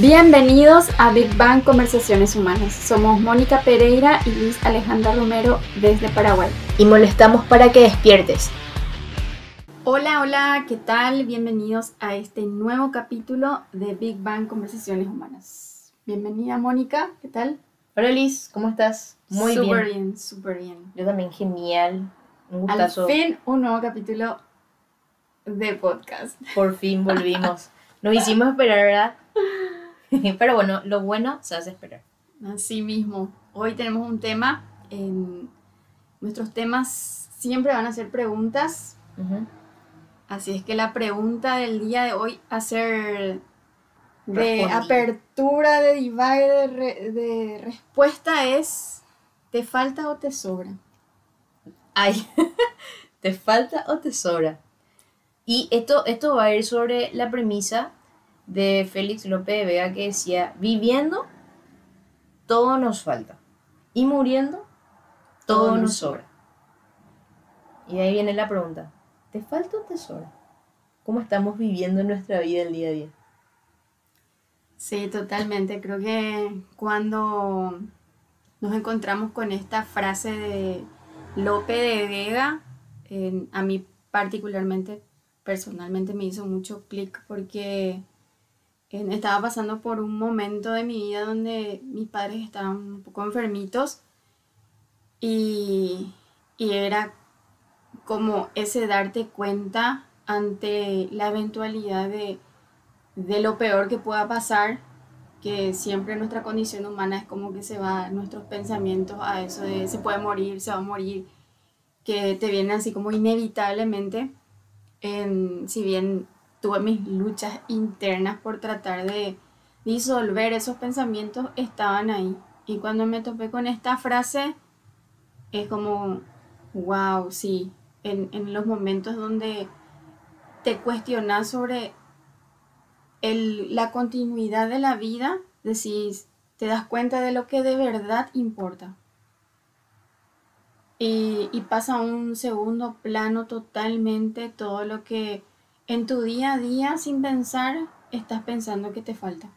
Bienvenidos a Big Bang Conversaciones Humanas. Somos Mónica Pereira y Luis Alejandra Romero desde Paraguay. Y molestamos para que despiertes. Hola, hola, ¿qué tal? Bienvenidos a este nuevo capítulo de Big Bang Conversaciones Humanas. Bienvenida Mónica, ¿qué tal? Hola Liz, ¿cómo estás? Muy bien. Súper bien, súper bien. Yo también, genial. Un gustazo. Al fin un nuevo capítulo de podcast. Por fin volvimos. Nos hicimos esperar, ¿verdad? Pero bueno, lo bueno se hace esperar. Así mismo. Hoy tenemos un tema. En nuestros temas siempre van a ser preguntas. Así es que la pregunta del día de hoy a ser de apertura, de divague, de, de, respuesta es, ¿te falta o te sobra? Ay, ¿te falta o te sobra? Y esto, esto va a ir sobre la premisa de Félix López de Vega que decía, viviendo, todo nos falta. Y muriendo, todo, nos sobra. Y ahí viene la pregunta, ¿te falta o te sobra? ¿Cómo estamos viviendo nuestra vida el día a día? Sí, totalmente. Creo que cuando nos encontramos con esta frase de Lope de Vega, a mí particularmente, personalmente me hizo mucho clic porque estaba pasando por un momento de mi vida donde mis padres estaban un poco enfermitos y, y era como ese darte cuenta ante la eventualidad de, de, lo peor que pueda pasar, que siempre nuestra condición humana es como que se va nuestros pensamientos a eso de se puede morir, se va a morir, que te vienen así como inevitablemente, en, si bien tuve mis luchas internas por tratar de disolver esos pensamientos, estaban ahí. Y cuando me topé con esta frase, es como, wow, sí, en, en los momentos donde te cuestionas sobre el, la continuidad de la vida, decís, te das cuenta de lo que de verdad importa. Y, y pasa a un segundo plano totalmente todo lo que en tu día a día, sin pensar, estás pensando que te falta.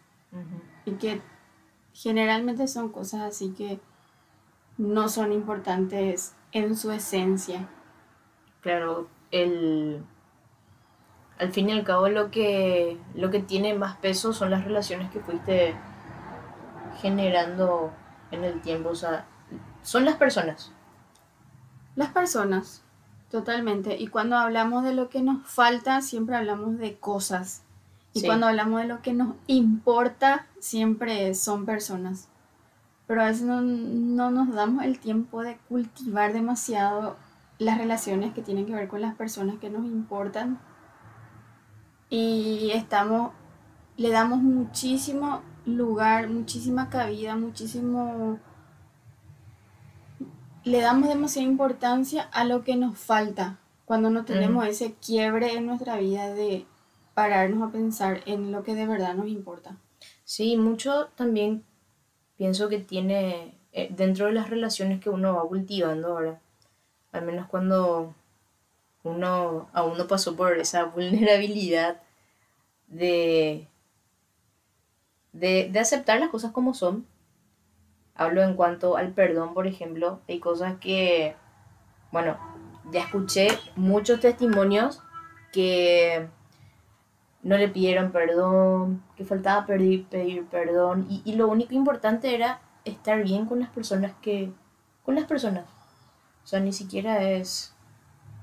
Y que generalmente son cosas así que no son importantes en su esencia. Claro, el al fin y al cabo lo que lo que tiene más peso son las relaciones que fuiste generando en el tiempo, o sea, son las personas. Las personas. Totalmente. Y cuando hablamos de lo que nos falta, siempre hablamos de cosas. Y cuando hablamos de lo que nos importa, siempre son personas. Pero a veces no, no, nos damos el tiempo de cultivar demasiado las relaciones que tienen que ver con las personas que nos importan. Y estamos, le damos muchísimo lugar, muchísima cabida, muchísimo le damos demasiada importancia a lo que nos falta cuando no tenemos mm. ese quiebre en nuestra vida de pararnos a pensar en lo que de verdad nos importa. Sí, mucho también pienso que tiene eh, dentro de las relaciones que uno va cultivando ahora, al menos cuando uno a uno pasó por esa vulnerabilidad de, de, de aceptar las cosas como son Hablo en cuanto al perdón, por ejemplo. Hay cosas que, bueno, ya escuché muchos testimonios que no le pidieron perdón, que faltaba pedir, pedir perdón. Y, lo único importante era estar bien con las personas que... con las personas. O sea, ni siquiera es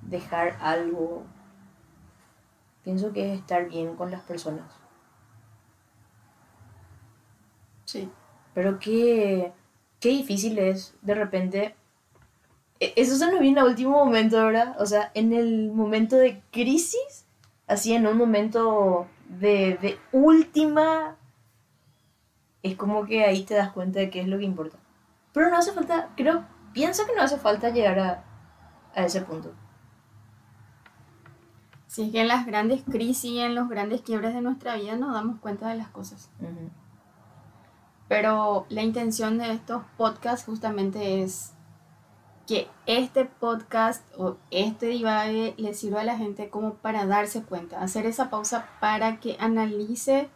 dejar algo. Pienso que es estar bien con las personas. Sí. Pero que qué difícil es de repente. E, eso se nos viene a último momento, ¿verdad? O sea, en el momento de crisis, así en un momento de, de última, es como que ahí te das cuenta de qué es lo que importa. Pero no hace falta, creo, pienso que no hace falta llegar a, a ese punto. Si es que en las grandes crisis y en los grandes quiebres de nuestra vida nos damos cuenta de las cosas. Pero la intención de estos podcasts justamente es que este podcast o este divague le sirva a la gente como para darse cuenta, hacer esa pausa para que analice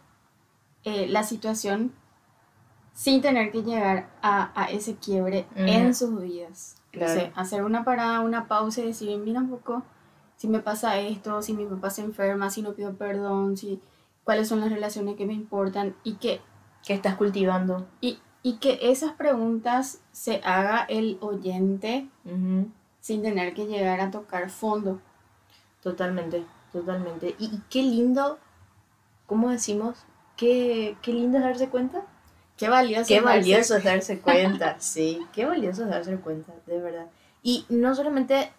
eh, la situación sin tener que llegar a, a ese quiebre en sus vidas. Claro. hacer una parada, una pausa y decir, mira un poco si me pasa esto, si mi papá se enferma, si no pido perdón, si cuáles son las relaciones que me importan y que... ¿Qué estás cultivando? Y, y que esas preguntas se haga el oyente sin tener que llegar a tocar fondo. Totalmente, totalmente. Y, y qué lindo, ¿cómo decimos? Qué, qué lindo es darse cuenta. Qué valioso. Qué es darse- valioso es darse cuenta, sí, qué valioso es darse cuenta, de verdad. Y no solamente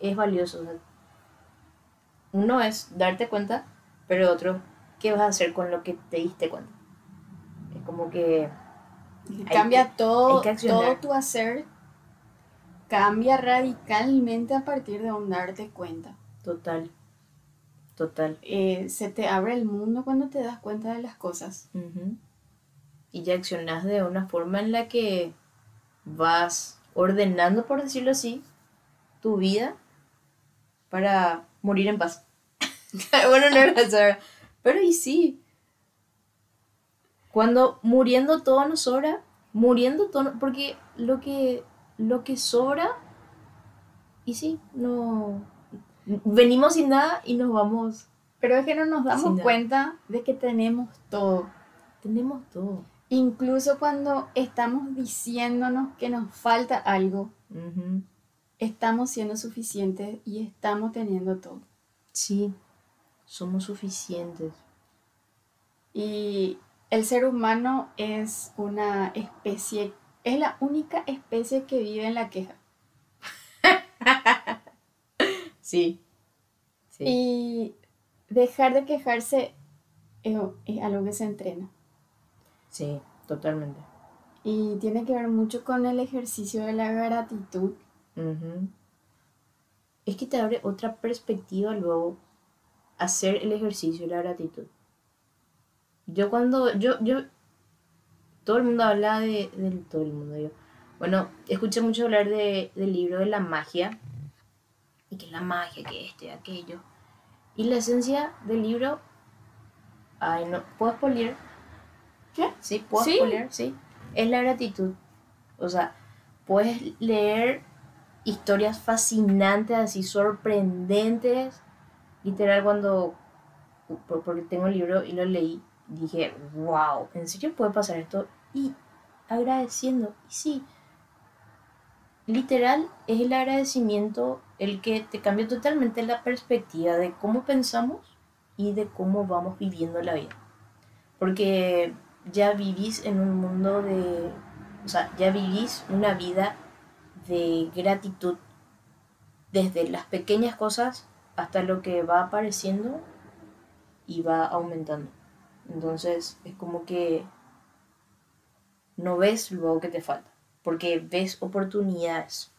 es valioso, o sea, uno es darte cuenta, pero otro, ¿qué vas a hacer con lo que te diste cuenta? Como que, Cambia que- todo, todo tu hacer. Cambia radicalmente a partir de un darte cuenta. total, total. Eh, se te abre el mundo cuando te das cuenta de las cosas. Ujú. Y ya accionas de una forma en la que vas ordenando, por decirlo así, tu vida para morir en paz. bueno, no era pero y sí. Cuando muriendo todo nos sobra, muriendo todo, porque lo que, lo que sobra, y sí, no... Venimos sin nada y nos vamos. Pero es que no nos damos cuenta de que tenemos todo. Tenemos todo. Incluso cuando estamos diciéndonos que nos falta algo, estamos siendo suficientes y estamos teniendo todo. Sí, somos suficientes. Y el ser humano es una especie, es la única especie que vive en la queja. Sí. Sí. Y dejar de quejarse es, es algo que se entrena. Sí, totalmente. Y tiene que ver mucho con el ejercicio de la gratitud. Es que te abre otra perspectiva luego hacer el ejercicio de la gratitud. Yo cuando, yo, yo, todo el mundo habla de, todo el mundo, yo. Bueno, escuché mucho hablar de, del libro de la magia. Y que la magia, que esto y aquello. Y la esencia del libro, ay no, ¿puedo spoilear? ¿Qué? Sí, puedo Sí. sí. Es la gratitud. O sea, puedes leer historias fascinantes, así sorprendentes. Literal, cuando. por- Porque tengo el libro y lo leí, dije, wow, ¿en serio puede pasar esto? Y agradeciendo. Y sí, literal, es el agradecimiento el que te cambia totalmente la perspectiva de cómo pensamos y de cómo vamos viviendo la vida. Porque ya vivís en un mundo de. O sea, ya vivís una vida de gratitud desde las pequeñas cosas hasta lo que va apareciendo y va aumentando. Entonces es como que no ves luego que te falta, porque ves oportunidades.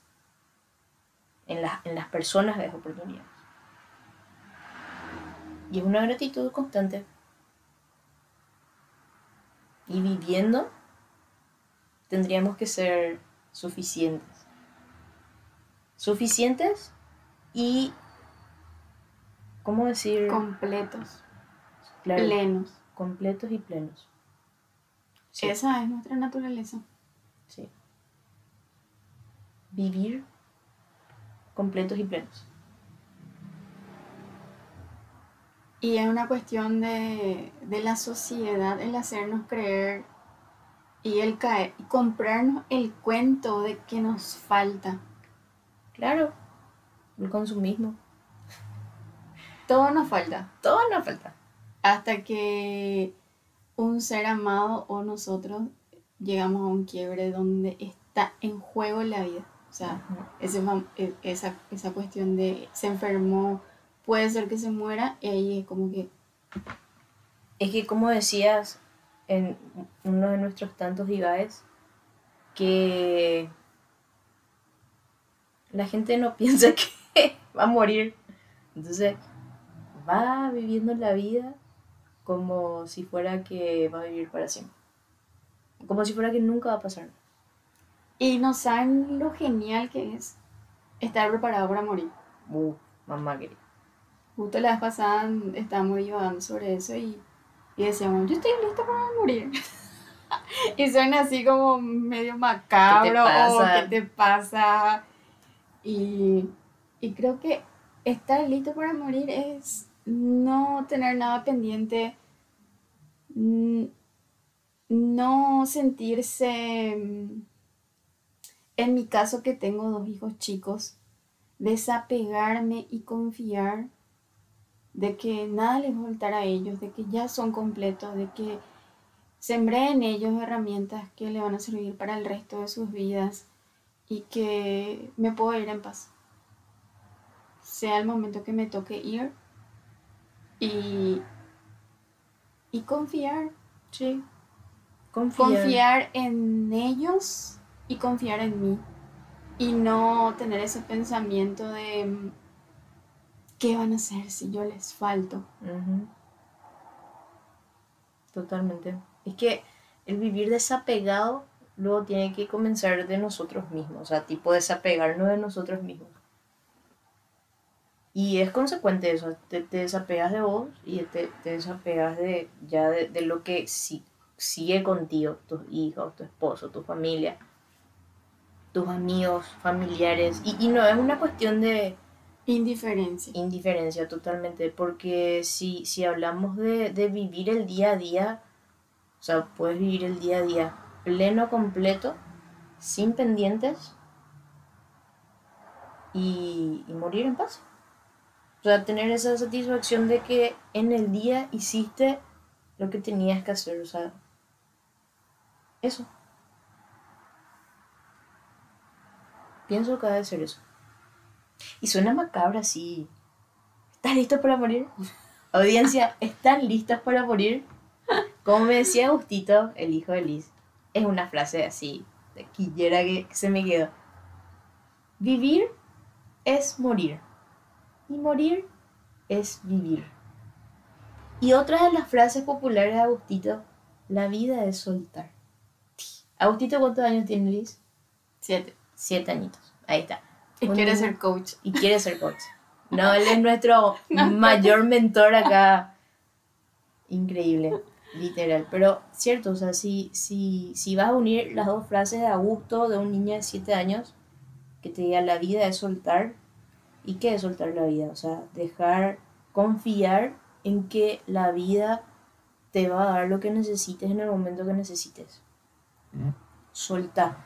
En las, en las personas ves oportunidades. Y es una gratitud constante. Y viviendo tendríamos que ser suficientes. Suficientes y, ¿cómo decir? Completos, Claro, plenos. Completos y plenos. Sí, Esa es nuestra naturaleza. sí. Vivir completos y plenos. Y es una cuestión de, de la sociedad el hacernos creer y el caer, y comprarnos el cuento de que nos falta. Claro, el consumismo. Todo nos falta. Todo nos falta. Hasta que un ser amado o nosotros llegamos a un quiebre donde está en juego la vida. O sea, ese e- esa, esa cuestión de se enfermó, puede ser que se muera, y ahí es como que Es que como decías en uno de nuestros tantos divaes, que la gente no piensa que va a morir. Entonces va viviendo la vida como si fuera que va a vivir para siempre. Como si fuera que nunca va a pasar. Y no saben lo genial que es estar preparado para morir. Uh, mamá querida. Justo la vez pasada estábamos divagando sobre eso y y decíamos, yo estoy lista para morir. y suena así como medio macabro o qué te pasa. Y, y creo que estar listo para morir es no tener nada pendiente, no sentirse, en mi caso que tengo dos hijos chicos, desapegarme y confiar de que nada les va a a ellos, de que ya son completos, de que sembré en ellos herramientas que le van a servir para el resto de sus vidas y que me puedo ir en paz. Sea el momento que me toque ir y, y confiar, sí. Confiar. confiar en ellos y confiar en mí y no tener ese pensamiento de ¿qué van a hacer si yo les falto? Totalmente. Es que el vivir desapegado luego tiene que comenzar de nosotros mismos, o sea, tipo desapegarnos de nosotros mismos. Y es consecuente eso, te, desapegas de vos y te, desapegas de ya de, lo que si, sigue contigo, tus hijos, tu esposo, tu familia, tus amigos, familiares. Y, y no es una cuestión de, Indiferencia. Indiferencia, totalmente. Porque si, si hablamos de, vivir el día a día, o sea, puedes vivir el día a día pleno, completo, sin pendientes y, y morir en paz. O sea, tener esa satisfacción de que en el día hiciste lo que tenías que hacer, o sea, eso. Pienso que debe ser eso. Y suena macabra así. ¿Estás listo para morir? Audiencia, ¿están listos para morir? Como me decía Agustito, el hijo de Liz, es una frase así, de quillera que se me quedó. Vivir es morir. Y morir es vivir. Y otra de las frases populares de Agustito, la vida es soltar. Agustito, ¿cuántos años tiene Liz? Siete. Siete añitos. Ahí está. Y quiere ser coach. Y quiere ser coach. No, él es nuestro mayor mentor acá. Increíble, literal. Pero cierto, o sea, si, si, si vas a unir las dos frases de Augusto, de un niño de 7 años, que te diga la vida es soltar, ¿y qué es soltar la vida? O sea, dejar, confiar en que la vida te va a dar lo que necesites en el momento que necesites. Mm. Soltar.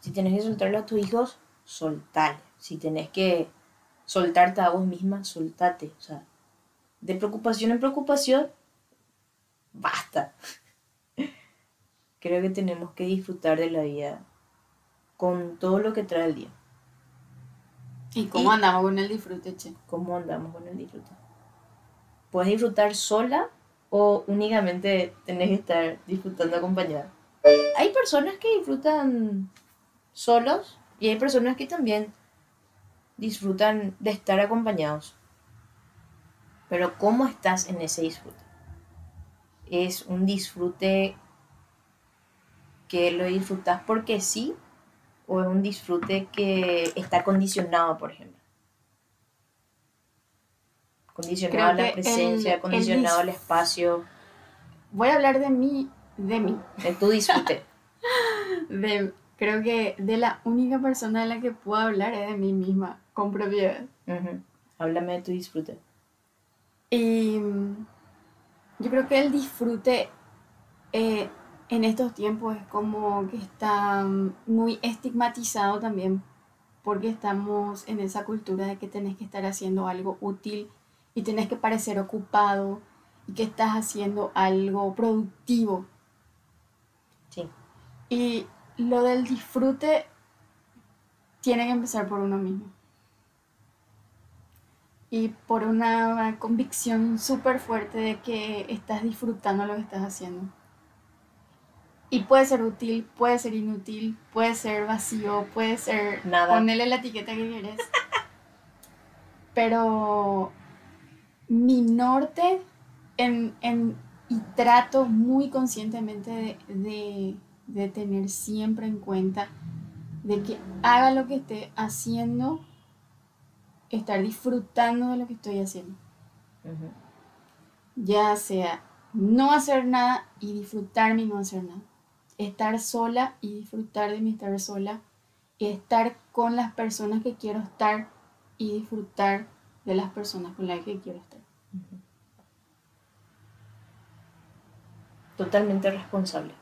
Si tienes que soltarle a tus hijos, soltar. Si tenés que soltarte a vos misma, soltate. O sea, de preocupación en preocupación, basta. Creo que tenemos que disfrutar de la vida con todo lo que trae el día. ¿Y cómo andamos con el disfrute, che? ¿Cómo andamos con el disfrute? ¿Puedes disfrutar sola o únicamente tenés que estar disfrutando acompañada? Hay personas que disfrutan solos y hay personas que también disfrutan de estar acompañados. Pero ¿cómo estás en ese disfrute? ¿Es un disfrute que lo disfrutas porque sí? ¿O es un disfrute que está condicionado, por ejemplo? Condicionado a la presencia, condicionado al espacio. Voy a hablar de mí, de mí. De tu disfrute. de, creo que de la única persona de la que puedo hablar es de mí misma con propiedad. Háblame de tu disfrute. Y mm, yo creo que el disfrute eh, en estos tiempos es como que está muy estigmatizado también, porque estamos en esa cultura de que tenés que estar haciendo algo útil y tenés que parecer ocupado y que estás haciendo algo productivo. Sí. Y lo del disfrute tiene que empezar por uno mismo y por una convicción súper fuerte de que estás disfrutando lo que estás haciendo. Y puede ser útil, puede ser inútil, puede ser vacío, puede ser... Nada. Ponerle la etiqueta que quieres. Pero mi norte en, y trato muy conscientemente de, de tener siempre en cuenta de que haga lo que esté haciendo estar disfrutando de lo que estoy haciendo. Ya sea no hacer nada y disfrutar y no hacer nada. Estar sola y disfrutar de mi estar sola. Estar con las personas que quiero estar y disfrutar de las personas con las que quiero estar. Totalmente responsable.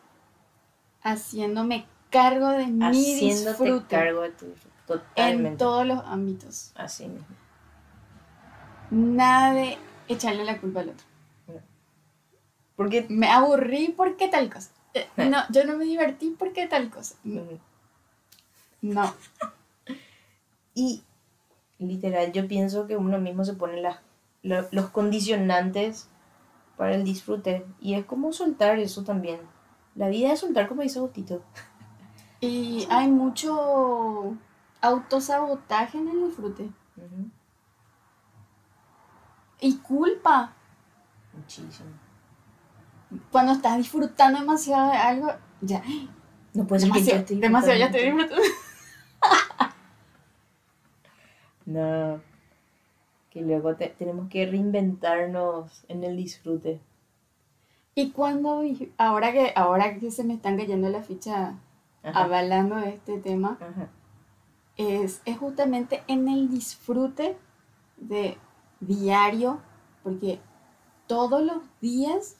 Haciéndome cargo de mi Haciéndote disfrute cargo de tu disfrute. Totalmente. en todos los ámbitos. Así mismo. Nada de echarle la culpa al otro. Porque Me aburrí porque tal cosa. Eh. No, yo no me divertí porque tal cosa. No. Y literal, yo pienso que uno mismo se pone las, lo- los condicionantes para el disfrute. Y es como soltar eso también. La vida es soltar, como dice Agustito. Y hay mucho autosabotaje en el disfrute. Y culpa. Muchísimo. Cuando estás disfrutando demasiado de algo, ya. No puede ser que yo Demasiado, demasiado ya estoy disfrutando. No. Que luego te- tenemos que reinventarnos en el disfrute. Y cuando, ahora que, ahora que se me están cayendo la ficha hablando de este tema, Ajá. es, es justamente en el disfrute de diario, porque todos los días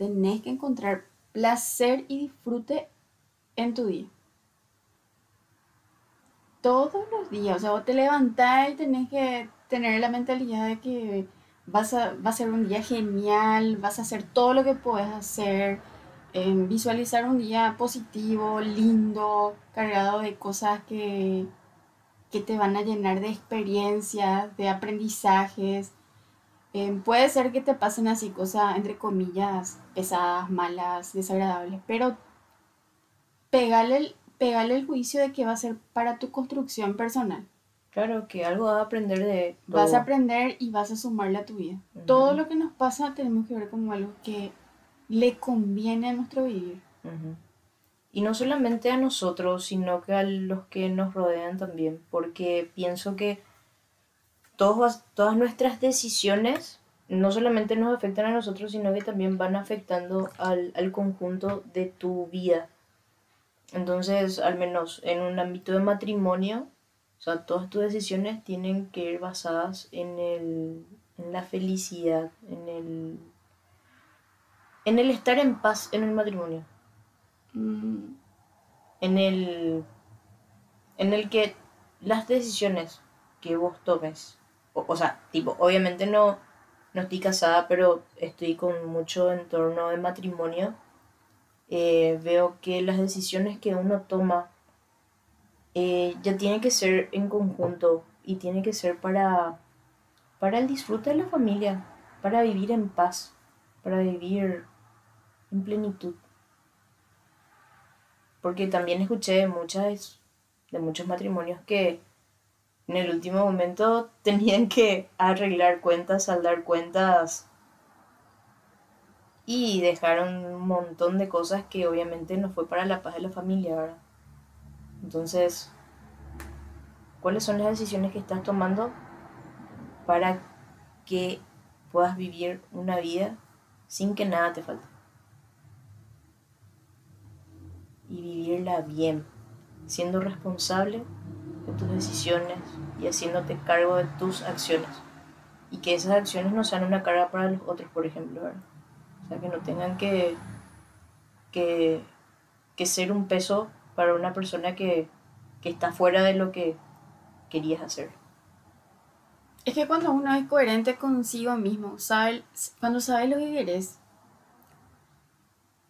tenés que encontrar placer y disfrute en tu día. Todos los días, o sea, vos te levantás y tenés que tener la mentalidad de que vas a, va a ser un día genial, vas a hacer todo lo que puedes hacer, em, visualizar un día positivo, lindo, cargado de cosas que, que te van a llenar de experiencias, de aprendizajes. Em, puede ser que te pasen así cosas, entre comillas, pesadas, malas, desagradables, pero pegale el, pegale el juicio de que va a ser para tu construcción personal. Claro, que algo vas a aprender de Vas a aprender y vas a sumarle a tu vida. Todo lo que nos pasa tenemos que ver como algo que le conviene a nuestro vivir. Y no solamente a nosotros, sino que a los que nos rodean también, porque pienso que todos, todas nuestras decisiones no solamente nos afectan a nosotros, sino que también van afectando al, al conjunto de tu vida. Entonces, al menos en un ámbito de matrimonio, o sea, todas tus decisiones tienen que ir basadas en, el, en la felicidad, en el, en el estar en paz en el matrimonio Mm, en el en el que las decisiones que vos tomes o, o sea tipo obviamente no no estoy casada pero estoy con mucho entorno de matrimonio eh, veo que las decisiones que uno toma eh, ya tiene que ser en conjunto y tiene que ser para para el disfrute de la familia para vivir en paz para vivir en plenitud. Porque también escuché muchas de muchos matrimonios que en el último momento tenían que arreglar cuentas, saldar cuentas y dejaron un montón de cosas que obviamente no fue para la paz de la familia, ¿verdad? Entonces, ¿cuáles son las decisiones que estás tomando para que puedas vivir una vida sin que nada te falte? y vivirla bien, siendo responsable tus decisiones y haciéndote cargo de tus acciones. Y que esas acciones no sean una carga para los otros, por ejemplo, ¿verdad? O sea, que no tengan que, que, que ser un peso para una persona que, que está fuera de lo que querías hacer. Es que cuando uno es coherente consigo mismo, sabe, cuando sabes lo que querés,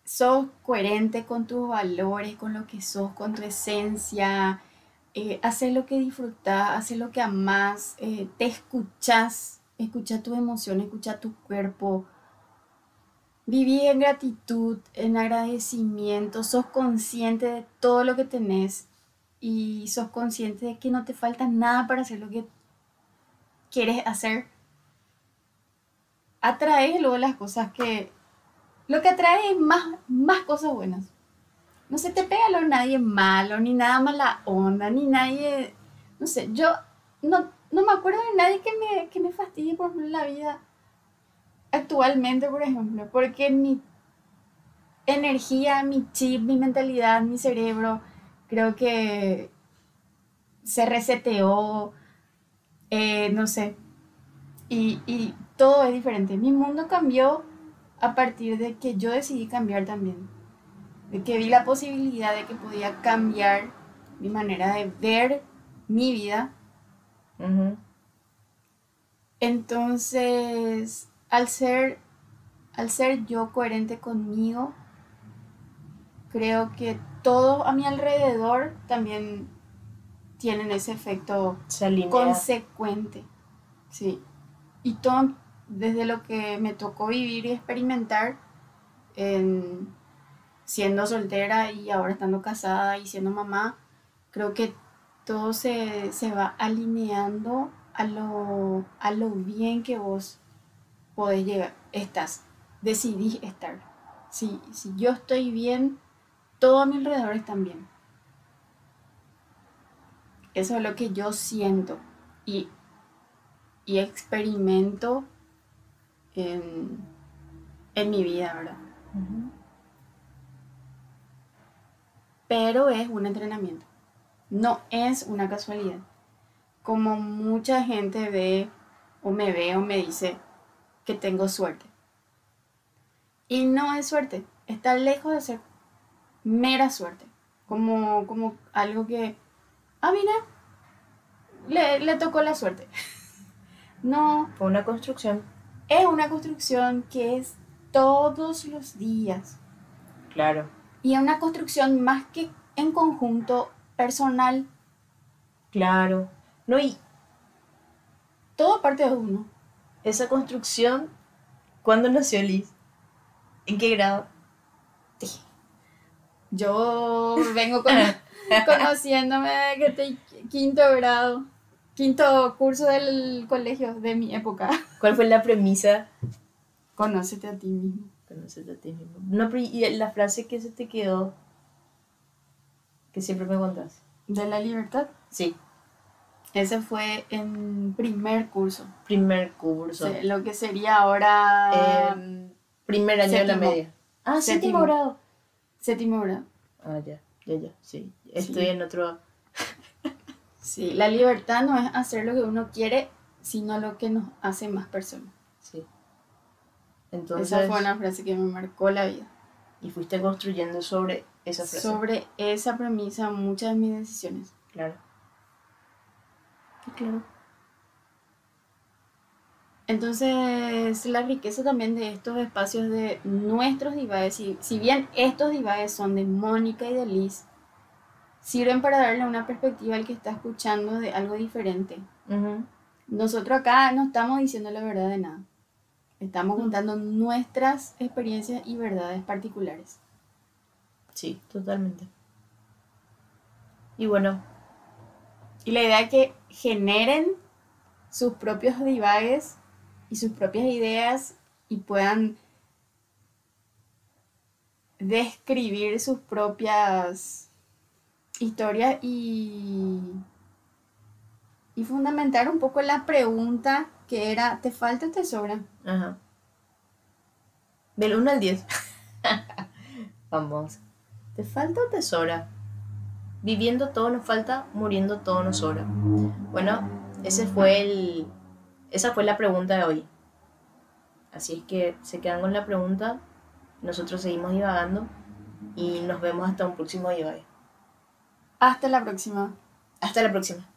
sos coherente con tus valores, con lo que sos, con tu esencia, eh, haces lo que disfrutás, haces lo que amás, eh, te escuchas, escucha tus emociones, escucha tu cuerpo, vivís en gratitud, en agradecimiento, sos consciente de todo lo que tenés y sos consciente de que no te falta nada para hacer lo que quieres hacer. Atraes luego las cosas que lo que atrae es más, más cosas buenas. No se te pega lo nadie malo, ni nada mala onda, ni nadie. No sé, yo no, no me acuerdo de nadie que me, que me fastidie por la vida. actualmente, por ejemplo, porque mi energía, mi chip, mi mentalidad, mi cerebro, creo que se reseteó, eh, no sé, y, y todo es diferente. Mi mundo cambió a partir de que yo decidí cambiar también, de que vi la posibilidad de que podía cambiar mi manera de ver mi vida. Entonces, al ser, al ser yo coherente conmigo, creo que todo a mi alrededor también tienen ese efecto consecuente. Sí. Y todo desde lo que me tocó vivir y experimentar siendo soltera y ahora estando casada y siendo mamá, creo que todo se, va alineando a lo, a lo bien que vos podés llegar, estás, decidís estar. Si, si yo estoy bien, todo a mi alrededor está bien. Eso es lo que yo siento y, y experimento en, en, mi vida, ¿verdad? Pero es un entrenamiento, no es una casualidad. Como mucha gente ve o me ve o me dice que tengo suerte. Y no es suerte, está lejos de ser mera suerte. Como, como algo que, ah, mira, le, le tocó la suerte. no. Fue una construcción. Es una construcción que es todos los días. Claro. Y es una construcción más que en conjunto personal. Claro. No, y todo parte de uno. Esa construcción, ¿cuándo nació Liz? ¿En qué grado? Yo vengo conociéndome que estoy quinto grado, quinto curso del colegio de mi época. ¿Cuál fue la premisa? Conócete a ti mismo. Conócete a ti mismo. No, y la frase que se te quedó, que siempre me contás. ¿De la libertad? Sí. Ese fue en primer curso. Primer curso. lo que sería ahora... Em, primer año de la media. Ah, séptimo grado. Séptimo grado. Ah, ya, ya, ya, sí. Estoy en otro... sí, la libertad no es hacer lo que uno quiere, sino lo que nos hace más personas. Sí. Entonces... Esa fue una frase que me marcó la vida. Y fuiste construyendo sobre esa frase. Sobre esa premisa muchas de mis decisiones. Claro. Claro. Entonces, la riqueza también de estos espacios de nuestros divagues, si, si bien estos divagues son de Mónica y de Liz, sirven para darle una perspectiva al que está escuchando de algo diferente. Nosotros acá no estamos diciendo la verdad de nada. Estamos contando nuestras experiencias y verdades particulares. Sí, totalmente. Y bueno. Y la idea es que generen sus propios divagues y sus propias ideas y puedan describir sus propias historias y, y fundamentar un poco la pregunta que era, ¿te falta o te sobra? Ajá. Del 1 al 10. Vamos. ¿Te falta o te sobra? Viviendo todo nos falta, muriendo todo nos sobra. Bueno, ese fue el, esa fue la pregunta de hoy. Así es que se quedan con la pregunta, nosotros seguimos divagando y nos vemos hasta un próximo divague. Hasta la próxima. Hasta la próxima.